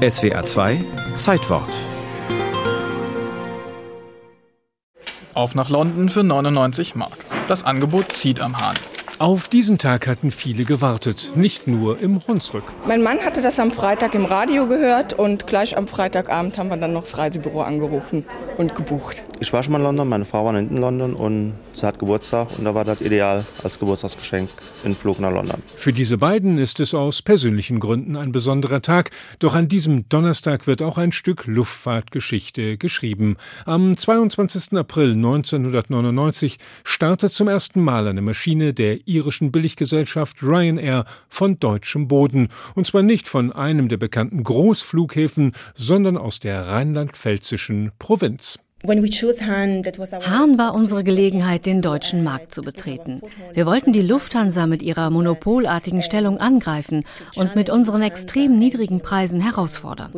SWR 2 Zeitwort. Auf nach London für 99 Mark. Das Angebot zieht am Hahn. Auf diesen Tag hatten viele gewartet, nicht nur im Hunsrück. Mein Mann hatte das am Freitag im Radio gehört und gleich am Freitagabend haben wir dann noch das Reisebüro angerufen und gebucht. Ich war schon mal in London, meine Frau war in London und sie hat Geburtstag und da war das ideal als Geburtstagsgeschenk in Flug nach London. Für diese beiden ist es aus persönlichen Gründen ein besonderer Tag, doch an diesem Donnerstag wird auch ein Stück Luftfahrtgeschichte geschrieben. Am 22. April 1999 startet zum ersten Mal eine Maschine der irischen Billiggesellschaft Ryanair von deutschem Boden. Und zwar nicht von einem der bekannten Großflughäfen, sondern aus der rheinland-pfälzischen Provinz. Hahn war unsere Gelegenheit, den deutschen Markt zu betreten. Wir wollten die Lufthansa mit ihrer monopolartigen Stellung angreifen und mit unseren extrem niedrigen Preisen herausfordern.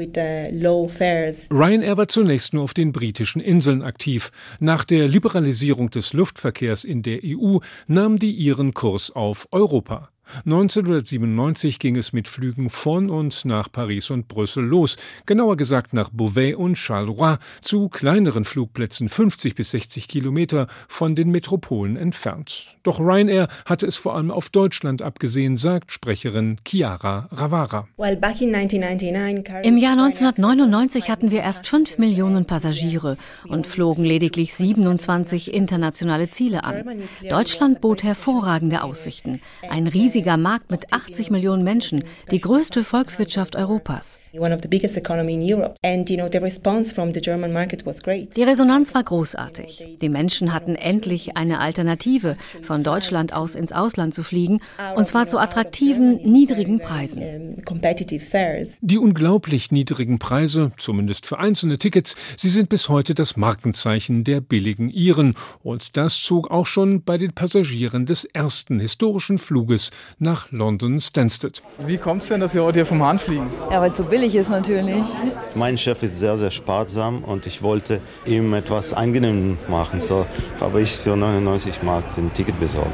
Ryanair war zunächst nur auf den britischen Inseln aktiv. Nach der Liberalisierung des Luftverkehrs in der EU nahm die ihren Kurs auf Europa. 1997 ging es mit Flügen von und nach Paris und Brüssel los, genauer gesagt nach Beauvais und Charleroi, zu kleineren Flugplätzen 50 bis 60 Kilometer von den Metropolen entfernt. Doch Ryanair hatte es vor allem auf Deutschland abgesehen, sagt Sprecherin Chiara Ravara. Im Jahr 1999 hatten wir erst 5 Millionen Passagiere und flogen lediglich 27 internationale Ziele an. Deutschland bot hervorragende Aussichten. Ein riesiger riesiger Markt mit 80 Millionen Menschen, die größte Volkswirtschaft Europas. Die Resonanz war großartig. Die Menschen hatten endlich eine Alternative, von Deutschland aus ins Ausland zu fliegen, und zwar zu attraktiven, niedrigen Preisen. Die unglaublich niedrigen Preise, zumindest für einzelne Tickets, sie sind bis heute das Markenzeichen der billigen Iren. Und das zog auch schon bei den Passagieren des ersten historischen Fluges nach London Stansted. Wie kommt es denn, dass Sie heute hier vom Hahn fliegen? Ja, weil es so billig ist natürlich. Mein Chef ist sehr, sehr sparsam und ich wollte ihm etwas angenehm machen. So habe ich für 99 Mark den Ticket besorgt.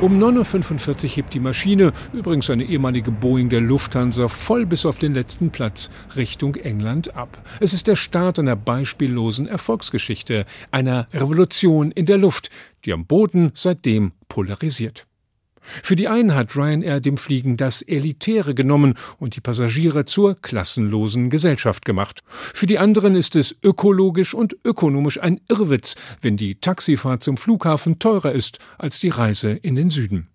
Um 9.45 Uhr hebt die Maschine, übrigens eine ehemalige Boeing der Lufthansa, voll bis auf den letzten Platz Richtung England ab. Es ist der Start einer beispiellosen Erfolgsgeschichte, einer Revolution in der Luft, die am Boden seitdem polarisiert. Für die einen hat Ryanair dem Fliegen das Elitäre genommen und die Passagiere zur klassenlosen Gesellschaft gemacht. Für die anderen ist es ökologisch und ökonomisch ein Irrwitz, wenn die Taxifahrt zum Flughafen teurer ist als die Reise in den Süden.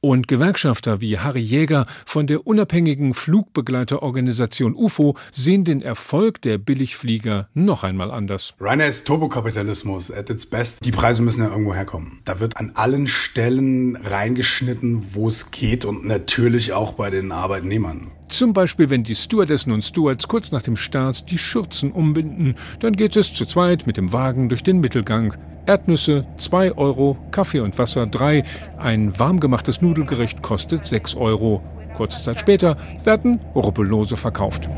Und Gewerkschafter wie Harry Jäger von der unabhängigen Flugbegleiterorganisation UFO sehen den Erfolg der Billigflieger noch einmal anders. Ryanair ist Turbokapitalismus at its best. Die Preise müssen ja irgendwo herkommen. Da wird an allen Stellen reingeschnitten, wo es geht und natürlich auch bei den Arbeitnehmern. Zum Beispiel, wenn die Stewardessen und Stewards kurz nach dem Start die Schürzen umbinden, dann geht es zu zweit mit dem Wagen durch den Mittelgang. Erdnüsse 2 Euro, Kaffee und Wasser 3, ein warm gemachtes Nudelgericht kostet 6 Euro. Kurze Zeit später werden Rubbellose verkauft.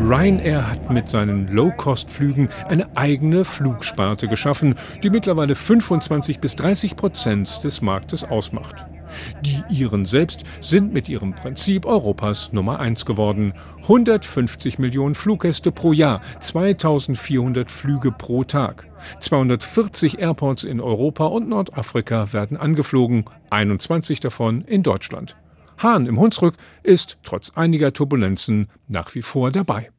Ryanair hat mit seinen Low-Cost-Flügen eine eigene Flugsparte geschaffen, die mittlerweile 25 bis 30 Prozent des Marktes ausmacht. Die Iren selbst sind mit ihrem Prinzip Europas Nummer eins geworden. 150 Millionen Fluggäste pro Jahr, 2400 Flüge pro Tag. 240 Airports in Europa und Nordafrika werden angeflogen, 21 davon in Deutschland. Hahn im Hunsrück ist trotz einiger Turbulenzen nach wie vor dabei.